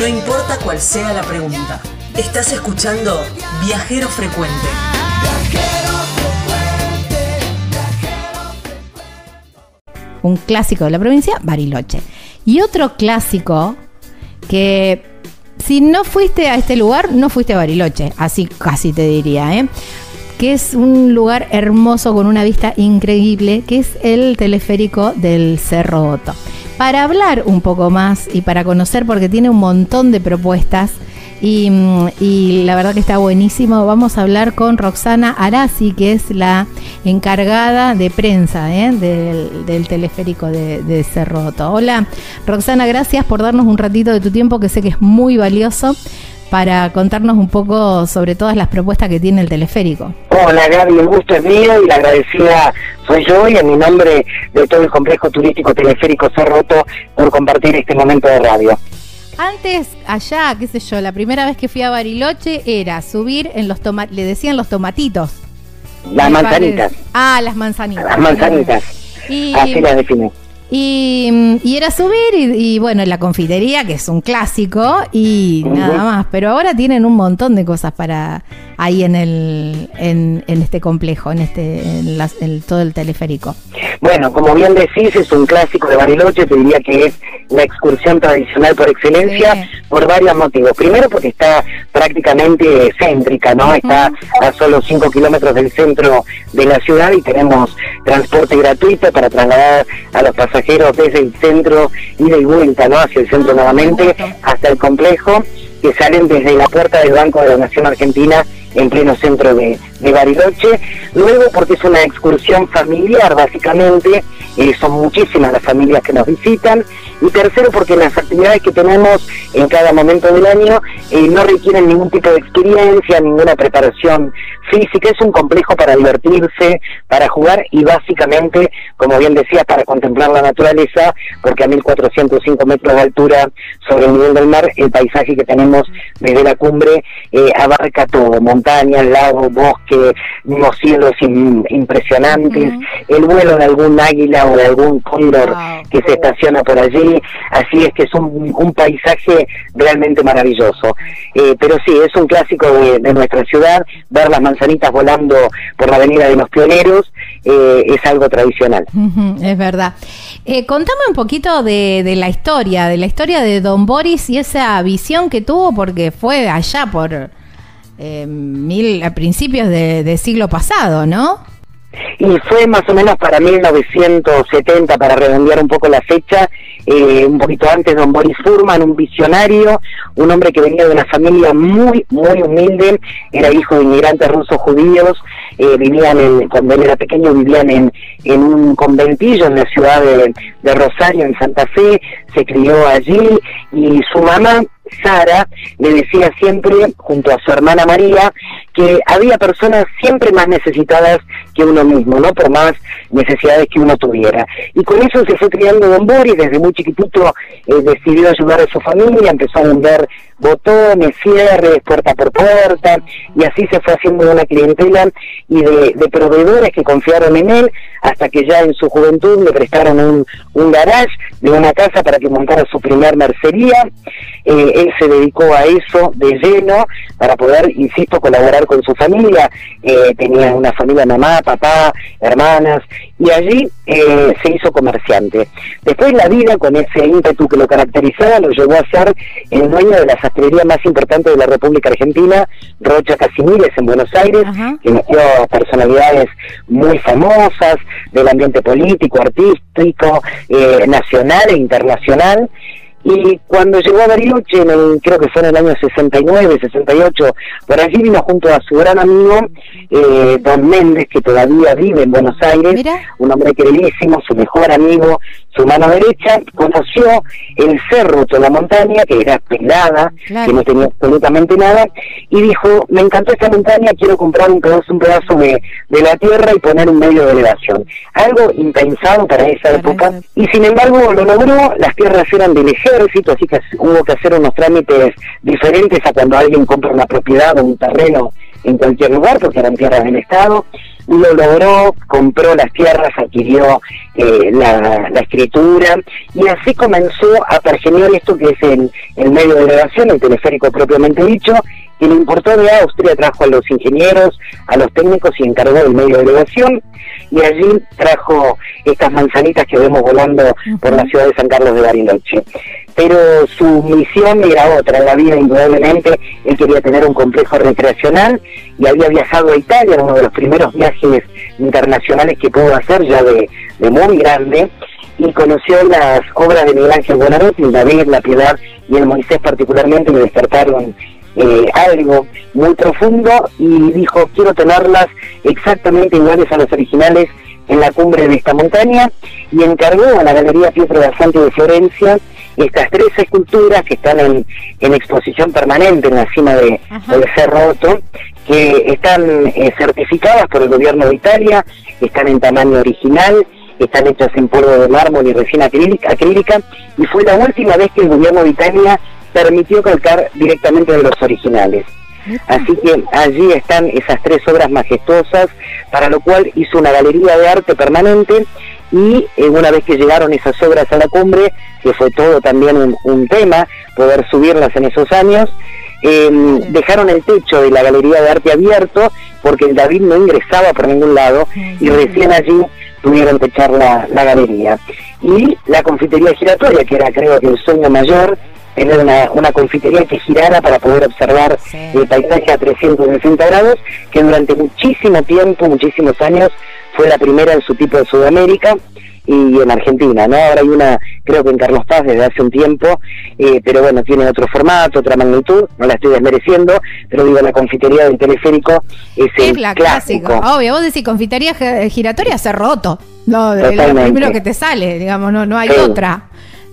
No importa cuál sea la pregunta. Estás escuchando Viajero Frecuente. Un clásico de la provincia, Bariloche. Y otro clásico que si no fuiste a este lugar, no fuiste a Bariloche, así casi te diría, ¿eh? que es un lugar hermoso con una vista increíble, que es el teleférico del Cerro Otto. Para hablar un poco más y para conocer, porque tiene un montón de propuestas, y, la verdad que está buenísimo. Vamos a hablar con Roxana Arasi, que es la encargada de prensa ¿eh? del, teleférico de, de Cerroto. Hola, Roxana, gracias por darnos un ratito de tu tiempo, que sé que es muy valioso para contarnos un poco sobre todas las propuestas que tiene el teleférico. Hola Gaby, el gusto es mío y la agradecida soy yo y en mi nombre de todo el complejo turístico teleférico Cerroto por compartir este momento de radio. Antes, allá, qué sé yo, la primera vez que fui a Bariloche era subir en los tomates, le decían los tomatitos. Las manzanitas. Ah, las manzanitas. Las manzanitas. Así las define. Y, y, era subir y, bueno, la confitería, que es un clásico, y nada más. Pero ahora tienen un montón de cosas para ahí en el en, este complejo, en este en, todo el teleférico. Bueno, como bien decís, es un clásico de Bariloche, te diría que es la excursión tradicional por excelencia por varios motivos. Primero porque está prácticamente céntrica, ¿no? Está a solo 5 kilómetros del centro de la ciudad y tenemos transporte gratuito para trasladar a los pasajeros desde el centro y de vuelta, ¿no? Hacia el centro nuevamente hasta el complejo que salen desde la puerta del Banco de la Nación Argentina en pleno centro de, Bariloche. Luego porque es una excursión familiar, básicamente, eh, son muchísimas las familias que nos visitan. Y tercero porque las actividades que tenemos en cada momento del año eh, no requieren ningún tipo de experiencia, ninguna preparación física, es un complejo para divertirse, para jugar y básicamente, como bien decía, para contemplar la naturaleza, porque a 1405 metros de altura sobre el nivel del mar, el paisaje que tenemos desde la cumbre eh, abarca todo, montañas, lagos, bosque, unos cielos impresionantes, el vuelo de algún águila o de algún cóndor que se estaciona por allí, así es que es un, paisaje realmente maravilloso. Eh, pero sí, es un clásico de, nuestra ciudad, ver las manzanitas volando por la avenida de los pioneros eh, es algo tradicional. es verdad. Eh, contame un poquito de, de la historia, de la historia de Don Boris y esa visión que tuvo, porque fue allá por eh, mil, a principios de, siglo pasado, ¿no? Y fue más o menos para 1970, para redondear un poco la fecha, eh, un poquito antes, don Boris Furman, un visionario, un hombre que venía de una familia muy, muy humilde, era hijo de inmigrantes rusos judíos, eh, vivían en, cuando él era pequeño vivían en, en un conventillo en la ciudad de, de Rosario, en Santa Fe, se crió allí y su mamá Sara le decía siempre, junto a su hermana María, que había personas siempre más necesitadas que uno mismo, ¿no? Por más necesidades que uno tuviera. Y con eso se fue criando Don Boris, desde muy chiquitito eh, decidió ayudar a su familia, empezó a vender botones, cierres, puerta por puerta, y así se fue haciendo una clientela y de, proveedores que confiaron en él, hasta que ya en su juventud le prestaron un, un garage de una casa para que montara su primer mercería. Eh, él se dedicó a eso de lleno para poder, insisto, colaborar con su familia. Eh, tenía una familia, mamá, papá, hermanas, y allí eh, se hizo comerciante. Después la vida, con ese ímpetu que lo caracterizaba, lo llevó a ser el dueño de la sastrería más importante de la República Argentina, Rocha Casimires, en Buenos Aires, que metió personalidades muy famosas del ambiente político, artístico, eh, nacional e internacional. Y cuando llegó a Bariloche, creo que fue en el año 69, 68, por allí vino junto a su gran amigo, eh, Don Méndez, que todavía vive en Buenos Aires, un hombre queridísimo, su mejor amigo, su mano derecha, conoció el cerro de la montaña, que era pelada, que no tenía absolutamente nada, y dijo, me encantó esta montaña, quiero comprar un pedazo, un pedazo de, de la tierra y poner un medio de elevación. Algo impensado para esa época, y sin embargo lo logró, las tierras eran del ejército, así que hubo que hacer unos trámites diferentes a cuando alguien compra una propiedad o un terreno en cualquier lugar porque eran tierras del Estado. Lo logró, compró las tierras, adquirió eh, la, escritura y así comenzó a pergenear esto que es el, el medio de elevación, el teleférico propiamente dicho, que le importó de Austria, trajo a los ingenieros, a los técnicos y encargó del medio de elevación y allí trajo estas manzanitas que vemos volando por la ciudad de San Carlos de Bariloche. Pero su misión era otra en la vida, indudablemente, él quería tener un complejo recreacional y había viajado a Italia, uno de los primeros viajes internacionales que pudo hacer ya de, muy grande, y conoció las obras de Miguel Ángel Buonarroti, el David, la Piedad y el Moisés particularmente, le despertaron eh, algo muy profundo y dijo quiero tenerlas exactamente iguales a las originales en la cumbre de esta montaña y encargó a la Galería Pietro da de Florencia estas tres esculturas que están en, en exposición permanente en la cima de, del Cerro Otto, que están eh, certificadas por el gobierno de Italia, están en tamaño original, están hechas en polvo de mármol y resina acrílica, acrílica, y fue la última vez que el gobierno de Italia permitió calcar directamente de los originales. Así que allí están esas tres obras majestuosas, para lo cual hizo una galería de arte permanente y eh, una vez que llegaron esas obras a la cumbre, que fue todo también un, tema, poder subirlas en esos años, em, dejaron el techo de la galería de arte abierto porque el David no ingresaba por ningún lado y recién allí pudieron techar la, la galería. Y la confitería giratoria, que era creo que el sueño mayor, tener una, una confitería que girara para poder observar el paisaje a 360 grados, que durante muchísimo tiempo, muchísimos años, fue la primera en su tipo de Sudamérica y en Argentina, ¿no? Ahora hay una, creo que en Carlos Paz desde hace un tiempo, eh, pero bueno, tiene otro formato, otra magnitud, no la estoy desmereciendo, pero digo, la confitería del teleférico es, el la clásico. Obvio, vos decís confitería giratoria se roto, no, es lo primero que te sale, digamos, no, no hay otra.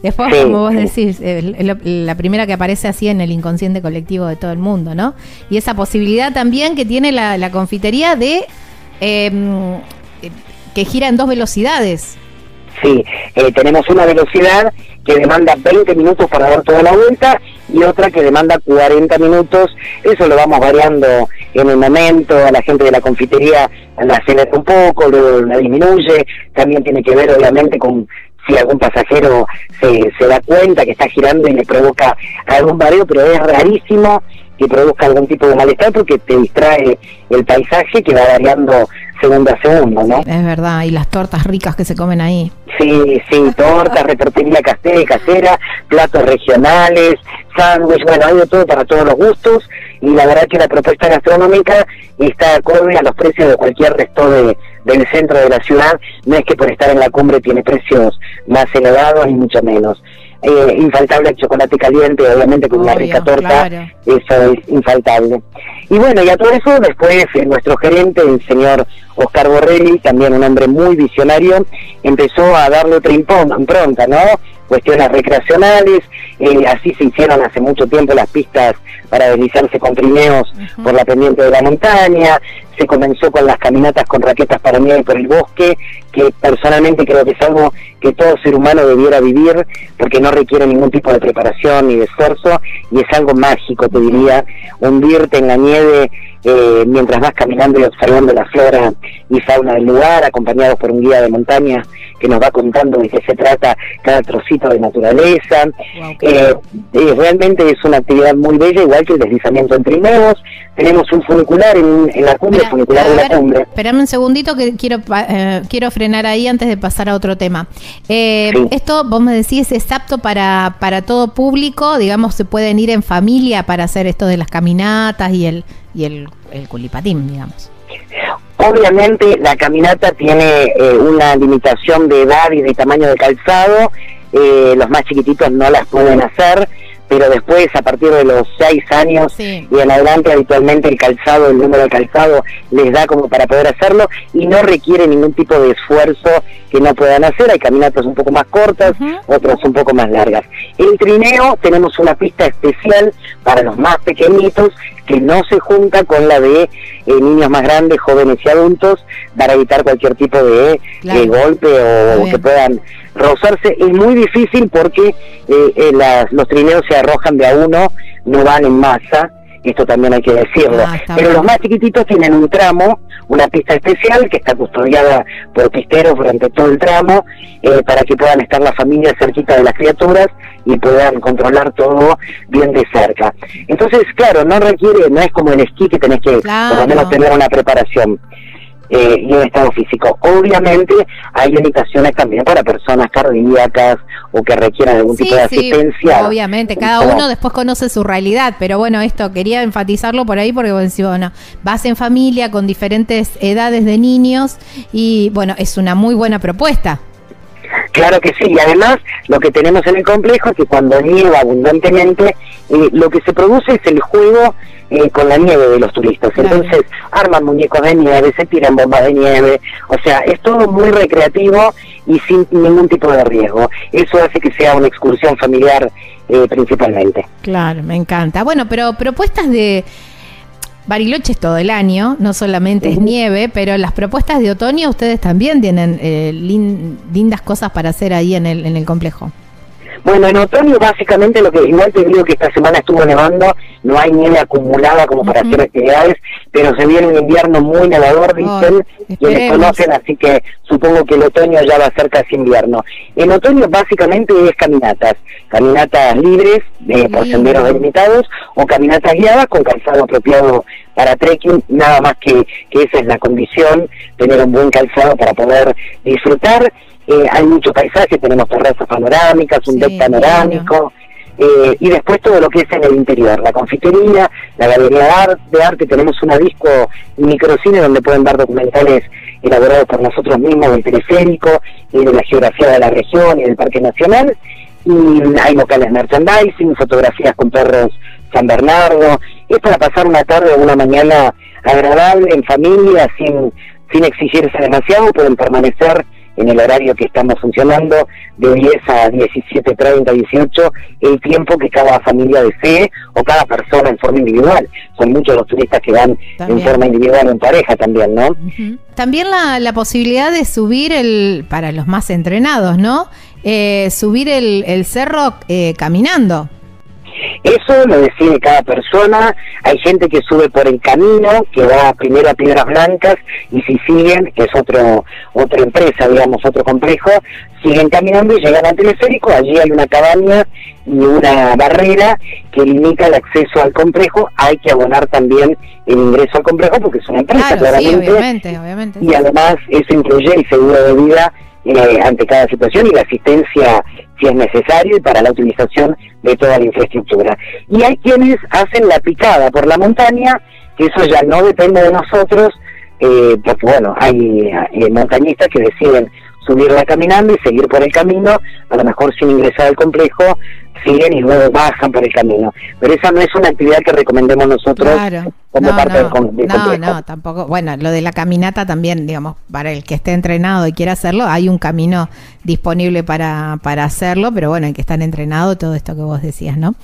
Después, como vos decís, la primera que aparece así en el inconsciente colectivo de todo el mundo, ¿no? Y esa posibilidad también que tiene la, confitería de em, eh, que gira en dos velocidades. Sí, eh, tenemos una velocidad que demanda 20 minutos para dar toda la vuelta y otra que demanda 40 minutos. Eso lo vamos variando en el momento. A la gente de la confitería la acelera un poco, luego la disminuye. También tiene que ver, obviamente, con si algún pasajero se, se da cuenta que está girando y le provoca algún mareo, pero es rarísimo que produzca algún tipo de malestar porque te distrae el paisaje que va variando segundo a segundo, ¿no? Es verdad, y las tortas ricas que se comen ahí. Sí, sí, tortas, reportería casera, casera, platos regionales, sándwich, bueno, hay de todo para todos los gustos y la verdad que la propuesta gastronómica está acorde a los precios de cualquier resto de, del centro de la ciudad, no es que por estar en la cumbre tiene precios más elevados ni mucho menos. Eh, infaltable el chocolate caliente, obviamente con una rica torta, eso es infaltable. Y bueno, y a todo eso después eh, nuestro gerente, el señor Oscar Borrelli, también un hombre muy visionario, empezó a darle otra impronta, ¿no? Cuestiones recreacionales, eh, así se hicieron hace mucho tiempo las pistas para deslizarse con trineos por la pendiente de la montaña, se comenzó con las caminatas con raquetas para nieve por el bosque, que personalmente creo que es algo que todo ser humano debiera vivir, porque no requiere ningún tipo de preparación ni de esfuerzo, y es algo mágico, te diría, hundirte en la nieve eh, mientras vas caminando y observando la flora y fauna del lugar, acompañados por un guía de montaña que nos va contando de qué se trata cada trocito de naturaleza. Eh, eh, realmente es una actividad muy bella, igual que el deslizamiento en trineos. Tenemos un funicular en, la cumbre, funicular de la cumbre. Espérame un segundito que quiero quiero frenar ahí antes de pasar a otro tema. Esto, vos me decís, es apto para, para todo público, digamos, se pueden ir en familia para hacer esto de las caminatas y el y el, el culipatín, digamos. Obviamente la caminata tiene eh, una limitación de edad y de tamaño de calzado, eh, los más chiquititos no las pueden hacer, pero después a partir de los seis años y en adelante habitualmente el calzado, el número de calzado les da como para poder hacerlo y no requiere ningún tipo de esfuerzo que no puedan hacer, hay caminatas un poco más cortas, otras un poco más largas. El trineo tenemos una pista especial para los más pequeñitos que no se junta con la de eh, niños más grandes, jóvenes y adultos para evitar cualquier tipo de, golpe o que puedan rozarse. Es muy difícil porque eh, eh, los trineos se arrojan de a uno, no van en masa esto también hay que decirlo. Ah, Pero los más chiquititos tienen un tramo, una pista especial que está custodiada por pisteros durante todo el tramo, eh, para que puedan estar las familias cerquita de las criaturas y puedan controlar todo bien de cerca. Entonces, claro, no requiere, no es como el esquí que tenés que por lo menos tener una preparación eh, y un estado físico. Obviamente hay limitaciones también para personas cardíacas o que requieran algún Sí, tipo de sí, asistencia. obviamente, cada uno después conoce su realidad, pero bueno, esto quería enfatizarlo por ahí porque decís, bueno, vas en familia con diferentes edades de niños y bueno, es una muy buena propuesta. Claro que sí, y además lo que tenemos en el complejo es que cuando nieva abundantemente, eh, lo que se produce es el juego eh, con la nieve de los turistas. Entonces arman muñecos de nieve, se tiran bombas de nieve, o sea, es todo muy recreativo y sin ningún tipo de riesgo. Eso hace que sea una excursión familiar eh, principalmente. Claro, me encanta. Bueno, pero propuestas de Bariloche es todo el año, no solamente es nieve, pero las propuestas de otoño ustedes también tienen eh, lin- lindas cosas para hacer ahí en el, en el complejo. Bueno, en otoño básicamente lo que igual te digo que esta semana estuvo nevando, no hay nieve acumulada como para hacer actividades, pero se viene un invierno muy nevador, dicen, Ay, quienes conocen, así que supongo que el otoño ya va a ser casi invierno. En otoño básicamente es caminatas, caminatas libres eh, por senderos delimitados o caminatas guiadas con calzado apropiado para trekking, nada más que, que esa es la condición, tener un buen calzado para poder disfrutar. Eh, hay mucho paisaje, tenemos terrazas panorámicas, un Sí, deck panorámico, eh, y después todo lo que es en el interior, la confitería, la galería de arte, de arte, tenemos una disco microcine donde pueden ver documentales elaborados por nosotros mismos del teleférico y de la geografía de la región y del Parque Nacional, y hay locales merchandising, fotografías con perros San Bernardo, es para pasar una tarde o una mañana agradable en familia, sin, sin exigirse demasiado, pueden permanecer en el horario que estamos funcionando de 10 a 17.30, 18, el tiempo que cada familia desee o cada persona en forma individual. Son muchos los turistas que van También. en forma individual en pareja también, ¿no? También la, la posibilidad de subir el, para los más entrenados, ¿no? Eh, subir el, el cerro eh, caminando. Eso lo decide cada persona. Hay gente que sube por el camino, que va primero a Piedras Blancas, y si siguen, que es otro otra empresa, digamos, otro complejo, siguen caminando y llegan al teleférico. Allí hay una cabaña y una barrera que limita el acceso al complejo. Hay que abonar también el ingreso al complejo porque es una empresa, Claro, sí, claramente. obviamente, obviamente. y además eso incluye el seguro de vida eh, ante cada situación y la asistencia si es necesario y para la utilización de toda la infraestructura. Y hay quienes hacen la picada por la montaña, que eso ya no depende de nosotros, eh, porque bueno, hay eh, montañistas que deciden subirla caminando y seguir por el camino, a lo mejor sin ingresar al complejo, siguen y luego bajan por el camino. Pero esa no es una actividad que recomendemos nosotros Claro. como No, parte no, del, del no, no, tampoco. Bueno, lo de la caminata también, digamos, para el que esté entrenado y quiera hacerlo, hay un camino disponible para, para hacerlo, pero bueno, hay que estar entrenado, todo esto que vos decías, ¿no?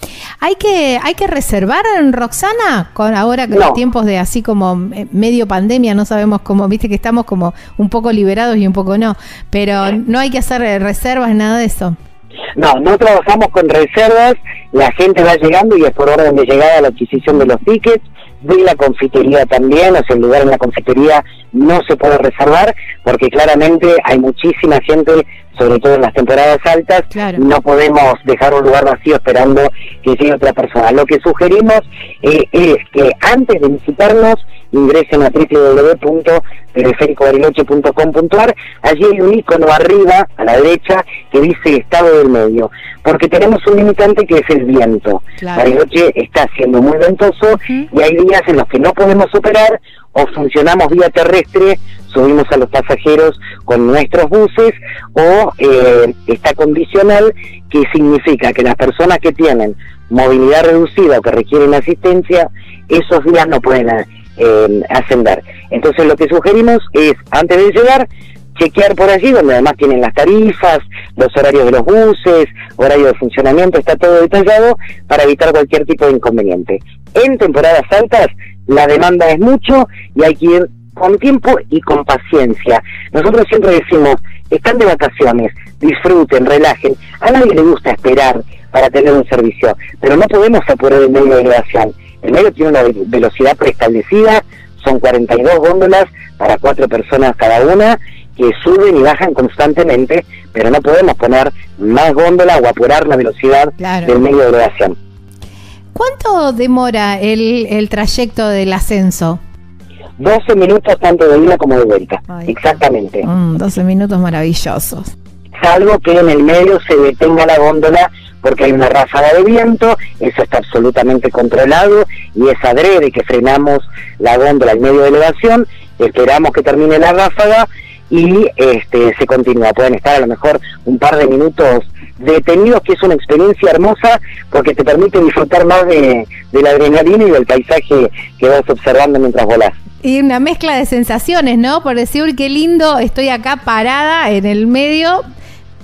Hay que, hay que reservar Roxana, con ahora que No. los tiempos de así como eh, medio pandemia, no sabemos cómo, viste que estamos como un poco liberados y un poco no, pero no hay que hacer eh, reservas, nada de eso. No, no trabajamos con reservas, la gente va llegando y es por orden de llegada la adquisición de los tickets, de la confitería también, o sea, el lugar en la confitería no se puede reservar porque claramente hay muchísima gente, sobre todo en las temporadas altas, Claro. no podemos dejar un lugar vacío esperando que llegue otra persona. Lo que sugerimos eh, es que antes de visitarnos ingresen a www.periféricobariloche.com.ar, allí hay un icono arriba, a la derecha, que dice estado del medio, porque tenemos un limitante que es el viento. Claro. Bariloche está siendo muy ventoso y hay días en los que no podemos operar o funcionamos vía terrestre, subimos a los pasajeros con nuestros buses o eh, está condicional, que significa que las personas que tienen movilidad reducida o que requieren asistencia, esos días no pueden eh, ascender. Entonces lo que sugerimos es, antes de llegar, chequear por allí, donde además tienen las tarifas, los horarios de los buses, horario de funcionamiento, está todo detallado para evitar cualquier tipo de inconveniente. En temporadas altas la demanda es mucho y hay que ir con tiempo y con paciencia. Nosotros siempre decimos, están de vacaciones, disfruten, relajen. A nadie le gusta esperar para tener un servicio, pero no podemos apurar el medio de grabación. El medio tiene una velocidad preestablecida, son 42 góndolas para cuatro personas cada una que suben y bajan constantemente, pero no podemos poner más góndola o apurar la velocidad del medio de elevación. ¿Cuánto demora el, el trayecto del ascenso? 12 minutos tanto de ida como de vuelta, exactamente. 12 mm, minutos maravillosos. Salvo que en el medio se detenga la góndola porque hay una ráfaga de viento, eso está absolutamente controlado y es adrede que frenamos la góndola en medio de elevación, esperamos que termine la ráfaga y este se continúa. Pueden estar a lo mejor un par de minutos detenidos, que es una experiencia hermosa porque te permite disfrutar más de, la adrenalina y del paisaje que vas observando mientras volás. Y una mezcla de sensaciones, ¿no? Por decir, qué lindo, estoy acá parada en el medio,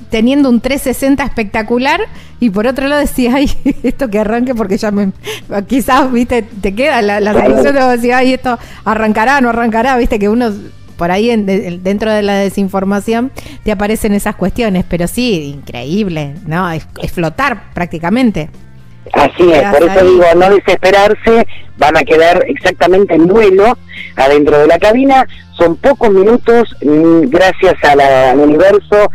teniendo un 360 espectacular y por otro lado decía, ay, esto que arranque porque ya me, quizás, viste, te queda la, la sensación de decir, ay, esto arrancará, no arrancará, viste, que uno por ahí dentro de la desinformación te aparecen esas cuestiones, pero sí, increíble, ¿no? Es, flotar prácticamente. Así es, por eso digo, no desesperarse, van a quedar exactamente en vuelo adentro de la cabina, son pocos minutos, mm, gracias al universo,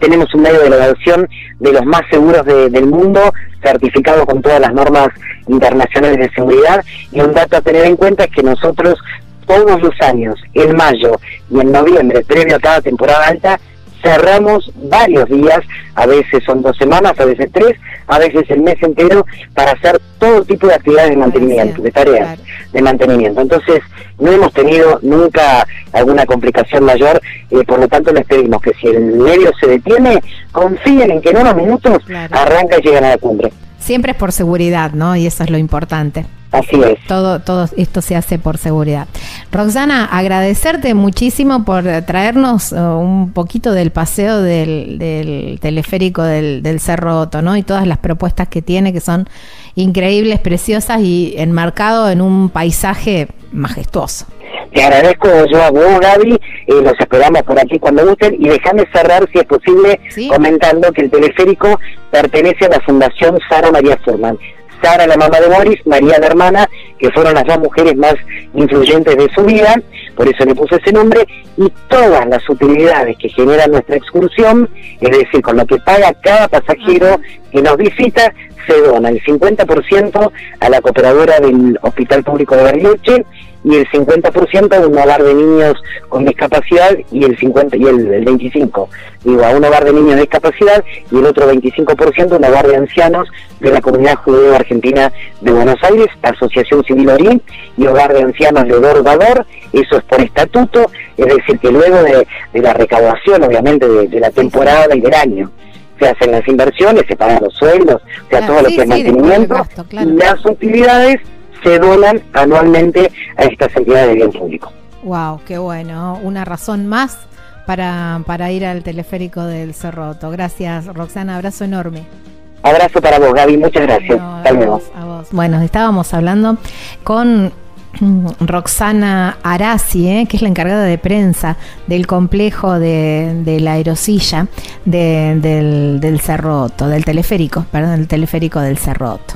tenemos un medio de elevación de los más seguros del mundo, certificado con todas las normas internacionales de seguridad, y un dato a tener en cuenta es que nosotros todos los años, en mayo y en noviembre, previo a cada temporada alta, cerramos varios días, a veces son dos semanas, a veces tres, a veces el mes entero, para hacer todo tipo de actividades de mantenimiento, de tareas de mantenimiento. Entonces, no hemos tenido nunca alguna complicación mayor, eh, por lo tanto les pedimos que si el medio se detiene, confíen en que en unos minutos arranca y llegan a la cumbre. Siempre es por seguridad, ¿no? Y eso es lo importante. Así es. Todo, todo esto se hace por seguridad. Roxana, agradecerte muchísimo por traernos uh, un poquito del paseo del, teleférico del, Cerro Otto, ¿no? Y todas las propuestas que tiene, que son increíbles, preciosas y enmarcado en un paisaje majestuoso. Te agradezco yo a vos, Gaby, eh, los esperamos por aquí cuando gusten y déjame cerrar, si es posible, comentando que el teleférico pertenece a la Fundación Sara María Furman. Sara, la mamá de Boris, María, la hermana, que fueron las dos mujeres más influyentes de su vida, por eso le puse ese nombre, y todas las utilidades que genera nuestra excursión, es decir, con lo que paga cada pasajero que nos visita, se dona el 50% a la cooperadora del Hospital Público de Bariloche y el 50% a un hogar de niños con discapacidad y el 50 y el, 25 digo a un hogar de niños de discapacidad y el otro 25% a un hogar de ancianos de la comunidad judía argentina de Buenos Aires, Asociación Civil Orín y hogar de ancianos Leodor Vador, eso es por estatuto, es decir que luego de, la recaudación obviamente de, la temporada y del año se hacen las inversiones, se pagan los sueldos, o sea, todo lo que es mantenimiento, las utilidades se donan anualmente a estas entidades de bien público. Wow, qué bueno, una razón más para, para ir al teleférico del Cerroto. Gracias, Roxana, abrazo enorme. Abrazo para vos, Gaby, muchas gracias. Hasta luego. Bueno, estábamos hablando con Roxana Arasi, ¿eh? que es la encargada de prensa del complejo de, la aerosilla del, del Cerroto, del teleférico, perdón, del teleférico del Cerroto.